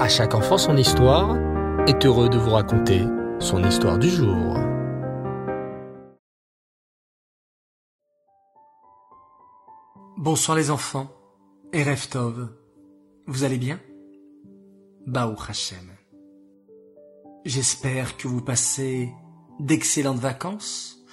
À chaque enfant son histoire est heureux de vous raconter son histoire du jour. Bonsoir les enfants et Reftov. Vous allez bien? Baou Hashem. J'espère que vous passez d'excellentes vacances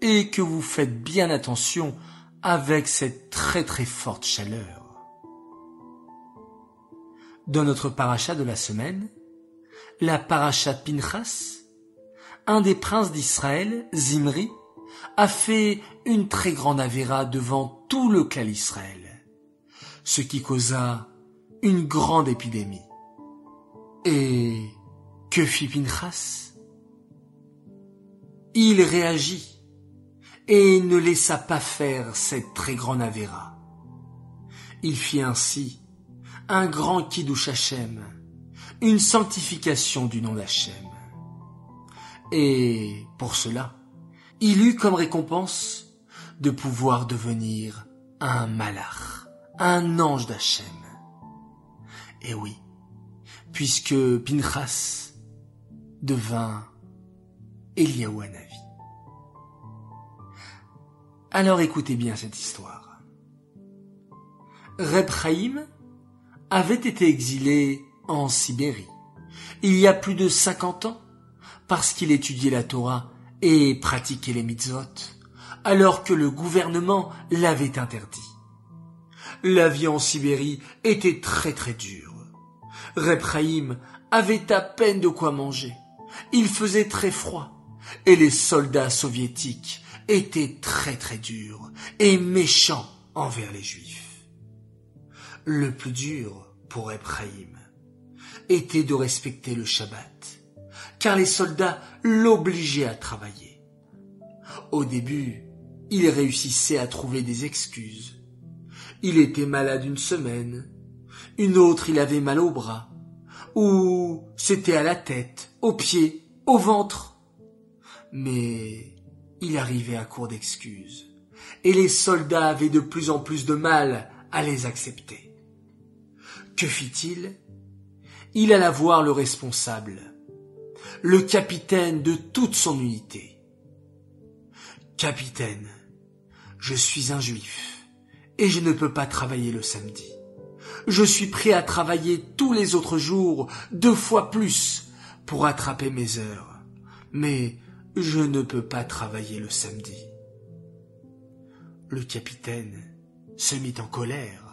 et que vous faites bien attention avec cette très très forte chaleur. Dans notre paracha de la semaine, la paracha Pinchas, un des princes d'Israël, Zimri, a fait une très grande avéra devant tout le clan Israël, ce qui causa une grande épidémie. Et que fit Pinchas? Il réagit et ne laissa pas faire cette très grande avéra. Il fit ainsi un grand Kiddush Hashem, une sanctification du nom d'Hachem. Et pour cela, il eut comme récompense de pouvoir devenir un malach, un ange d'Hachem. Et oui, puisque Pinchas devint Eliaou Hanavi. Alors écoutez bien cette histoire. Reb Chaim avait été exilé en Sibérie il y a plus de cinquante ans parce qu'il étudiait la Torah et pratiquait les mitzvot alors que le gouvernement l'avait interdit. La vie en Sibérie était très très dure. Reb avait à peine de quoi manger. Il faisait très froid et les soldats soviétiques étaient très très durs et méchants envers les juifs. Le plus dur pour Ephraïm était de respecter le Shabbat, car les soldats l'obligeaient à travailler. Au début, il réussissait à trouver des excuses. Il était malade une semaine, une autre il avait mal au bras, ou c'était à la tête, aux pieds, au ventre. Mais il arrivait à court d'excuses, et les soldats avaient de plus en plus de mal à les accepter. Que fit-il? Il alla voir le responsable, le capitaine de toute son unité. Capitaine, je suis un juif et je ne peux pas travailler le samedi. Je suis prêt à travailler tous les autres jours deux fois plus pour attraper mes heures, mais je ne peux pas travailler le samedi. Le capitaine se mit en colère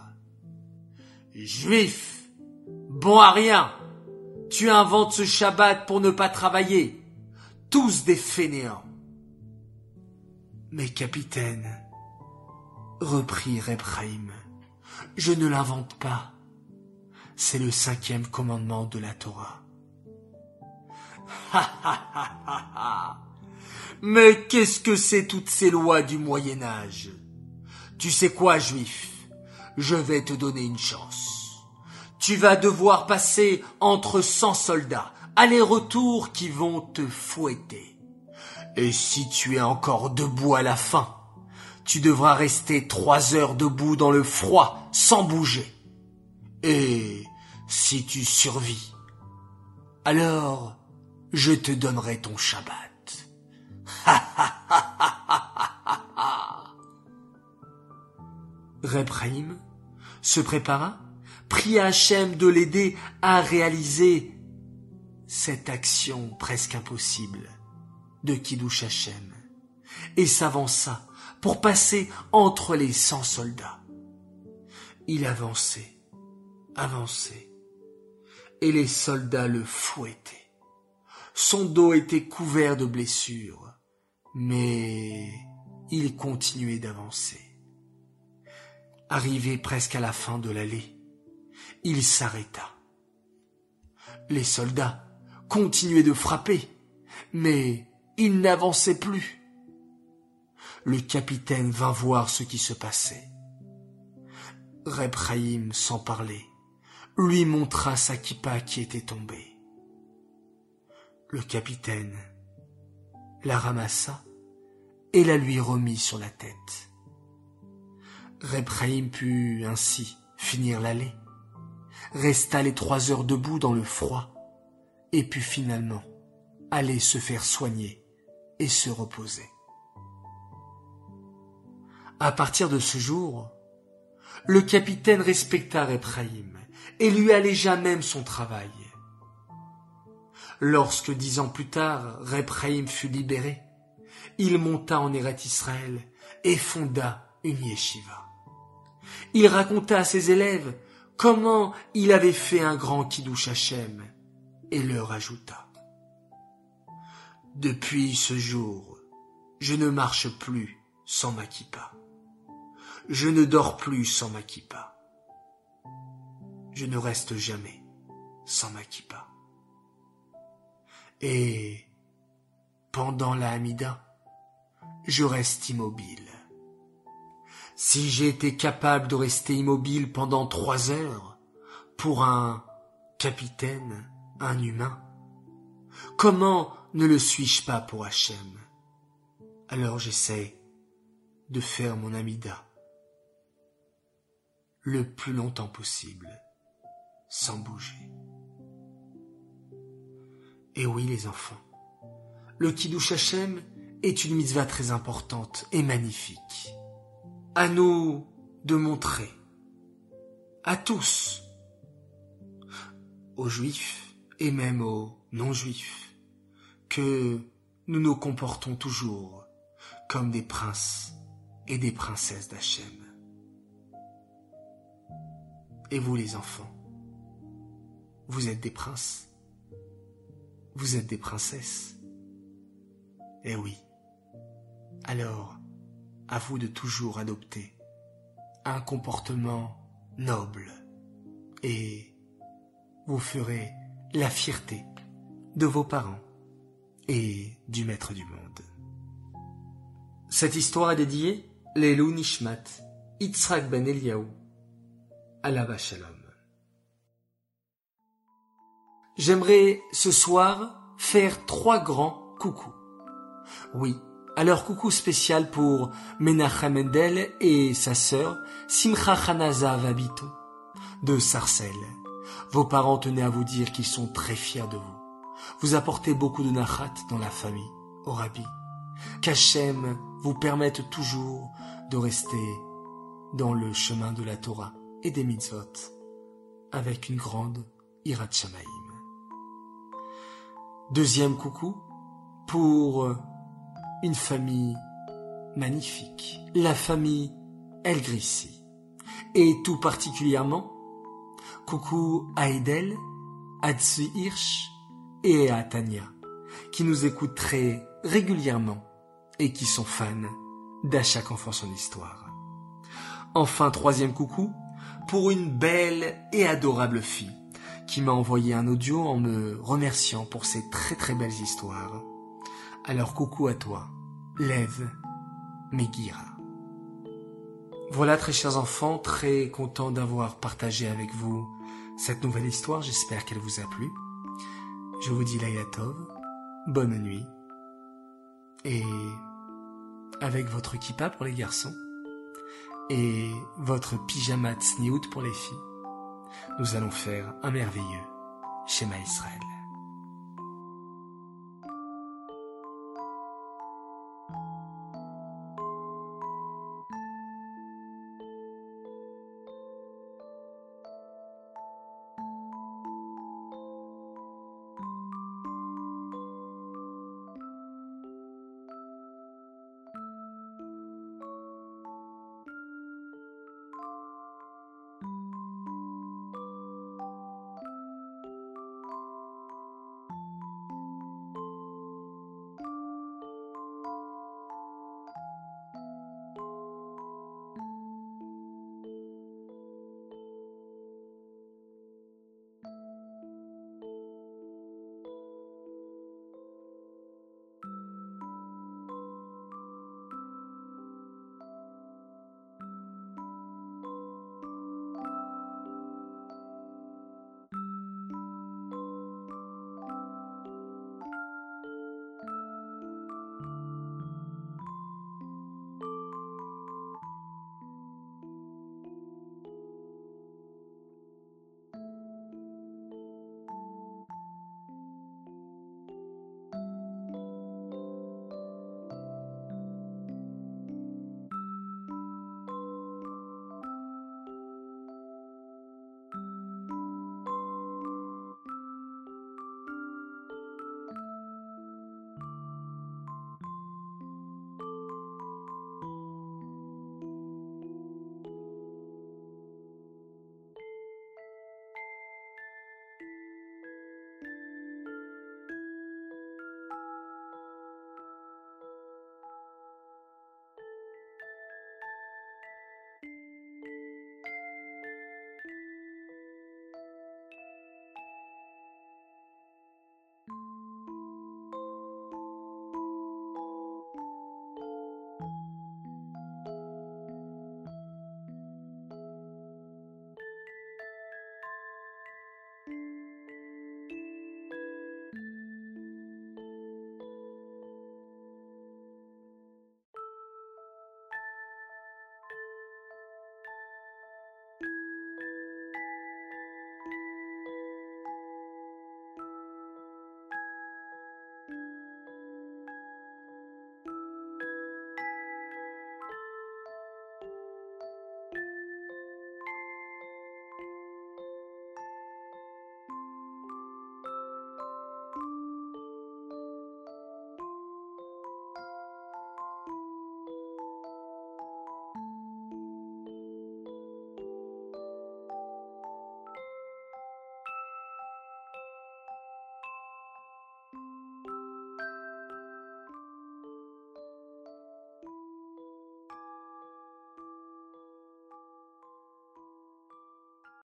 Juif, bon à rien, tu inventes ce Shabbat pour ne pas travailler. Tous des fainéants. Mais capitaine, reprit Rebraim, je ne l'invente pas. C'est le cinquième commandement de la Torah. Ha ha ha ha. Mais qu'est-ce que c'est toutes ces lois du Moyen Âge? Tu sais quoi, juif? Je vais te donner une chance. Tu vas devoir passer entre cent soldats, aller-retour qui vont te fouetter. Et si tu es encore debout à la fin, tu devras rester trois heures debout dans le froid sans bouger. Et si tu survis, alors je te donnerai ton Shabbat. Ha ha ha ha Rebraim se prépara, pria Hachem de l'aider à réaliser cette action presque impossible de Kiddush Hachem et s'avança pour passer entre les cent soldats. Il avançait, avançait, et les soldats le fouettaient. Son dos était couvert de blessures, mais il continuait d'avancer. Arrivé presque à la fin de l'allée, il s'arrêta. Les soldats continuaient de frapper, mais il n'avançait plus. Le capitaine vint voir ce qui se passait. Rebraïm, sans parler, lui montra sa kippa qui était tombée. Le capitaine la ramassa et la lui remit sur la tête. Rebraïm put ainsi finir l'allée. resta les trois heures debout dans le froid, et put finalement aller se faire soigner et se reposer. À partir de ce jour, le capitaine respecta Repraïm et lui allégea même son travail. Lorsque dix ans plus tard, Repraïm fut libéré, il monta en Eret Israël et fonda une yeshiva. Il raconta à ses élèves comment il avait fait un grand kiddush Hashem et leur ajouta Depuis ce jour, je ne marche plus sans ma kippa. Je ne dors plus sans ma kippa. Je ne reste jamais sans ma kippa. Et pendant la Hamida, je reste immobile. Si j'ai été capable de rester immobile pendant trois heures pour un capitaine, un humain, comment ne le suis-je pas pour Hachem? Alors j'essaie de faire mon amida le plus longtemps possible, sans bouger. Et oui les enfants, le Kiddush Hashem est une mitzvah très importante et magnifique. À nous de montrer, à tous, aux juifs et même aux non-juifs, que nous nous comportons toujours comme des princes et des princesses d'Hachem. Et vous les enfants, vous êtes des princes, vous êtes des princesses. Eh oui. Alors, à vous de toujours adopter un comportement noble et vous ferez la fierté de vos parents et du maître du monde. Cette histoire est dédiée Lelou Nishmat, Yitzhak ben Eliaou, Alava Shalom. J'aimerais ce soir faire trois grands coucous. Oui, alors coucou spécial pour Menachem Mendel et sa sœur Simcha Hanaza Vabiton de Sarcelles. Vos parents tenaient à vous dire qu'ils sont très fiers de vous. Vous apportez beaucoup de nachat dans la famille, au rabbi. Qu'Hachem vous permette toujours de rester dans le chemin de la Torah et des mitzvot avec une grande irat shamaim. Deuxième coucou pour une famille magnifique, la famille El Grissi. Et tout particulièrement, coucou à Edel, à Tsu Hirsch et à Tania, qui nous écoutent très régulièrement et qui sont fans d'À chaque enfant son histoire. Enfin, troisième coucou, pour une belle et adorable fille qui m'a envoyé un audio en me remerciant pour ses très très belles histoires. Alors coucou à toi, lève Megira. Voilà très chers enfants, très content d'avoir partagé avec vous cette nouvelle histoire, j'espère qu'elle vous a plu. Je vous dis Laila bonne nuit, et avec votre kippa pour les garçons, et votre pyjama tsniout pour les filles, nous allons faire un merveilleux schéma Israël.